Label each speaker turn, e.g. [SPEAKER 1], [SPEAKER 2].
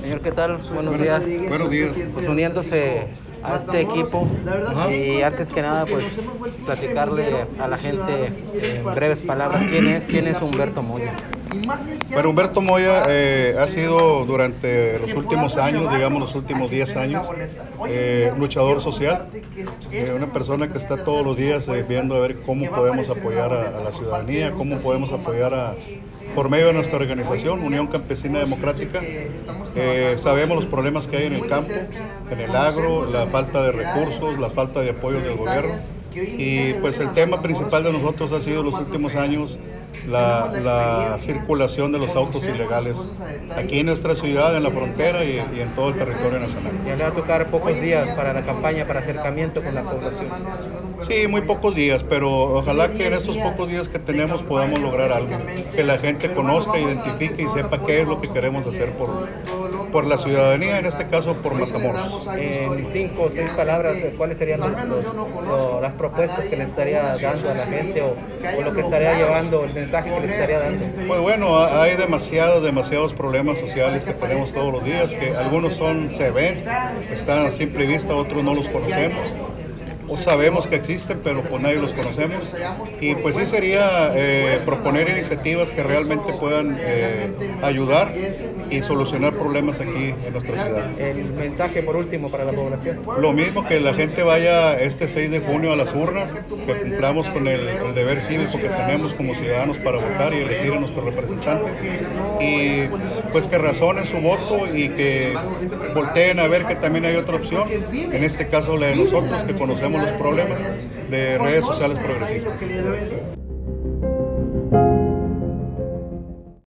[SPEAKER 1] Señor, ¿qué tal? Buenos días.
[SPEAKER 2] Buenos días.
[SPEAKER 1] Pues uniéndose a este equipo y antes que nada pues platicarle a la gente en breves palabras quién es, quién es Humberto Moya.
[SPEAKER 2] Bueno, Humberto Moya eh, ha sido durante los últimos años, digamos los últimos 10 años, eh, un luchador social, eh, una persona que está todos los días viendo a ver cómo podemos apoyar a, a la ciudadanía, cómo podemos apoyar a, por medio de nuestra organización, Unión Campesina Democrática. Eh, sabemos los problemas que hay en el campo, en el agro, la falta de recursos, la falta de apoyo del gobierno. Y pues el tema principal de nosotros ha sido los últimos años la, circulación de los autos ilegales aquí en nuestra ciudad, en la frontera y, en todo el territorio nacional.
[SPEAKER 1] Ya le va a tocar pocos días para la campaña, para acercamiento con la población.
[SPEAKER 2] Sí, muy pocos días, pero ojalá que en estos pocos días que tenemos podamos lograr algo, que la gente conozca, identifique y sepa qué es lo que queremos hacer por, por la ciudadanía, en este caso por Matamoros.
[SPEAKER 1] En cinco o seis palabras, ¿cuáles serían las propuestas que le estaría dando a la gente o, lo que estaría llevando, el mensaje que le estaría dando?
[SPEAKER 2] Pues bueno, hay demasiados, demasiados problemas sociales que tenemos todos los días, que algunos son, se ven, están a simple vista, otros no los conocemos o sabemos que existen, pero pues nadie los conocemos. Y pues sí sería eh, proponer iniciativas que realmente puedan eh, ayudar y solucionar problemas aquí en nuestra ciudad.
[SPEAKER 1] El mensaje por último para la población.
[SPEAKER 2] Lo mismo que la gente vaya este 6 de junio a las urnas, que cumplamos con el, deber cívico que tenemos como ciudadanos para votar y elegir a nuestros representantes. Y pues que razonen su voto y que volteen a ver que también hay otra opción, en este caso la de nosotros que conocemos los problemas de redes sociales progresistas.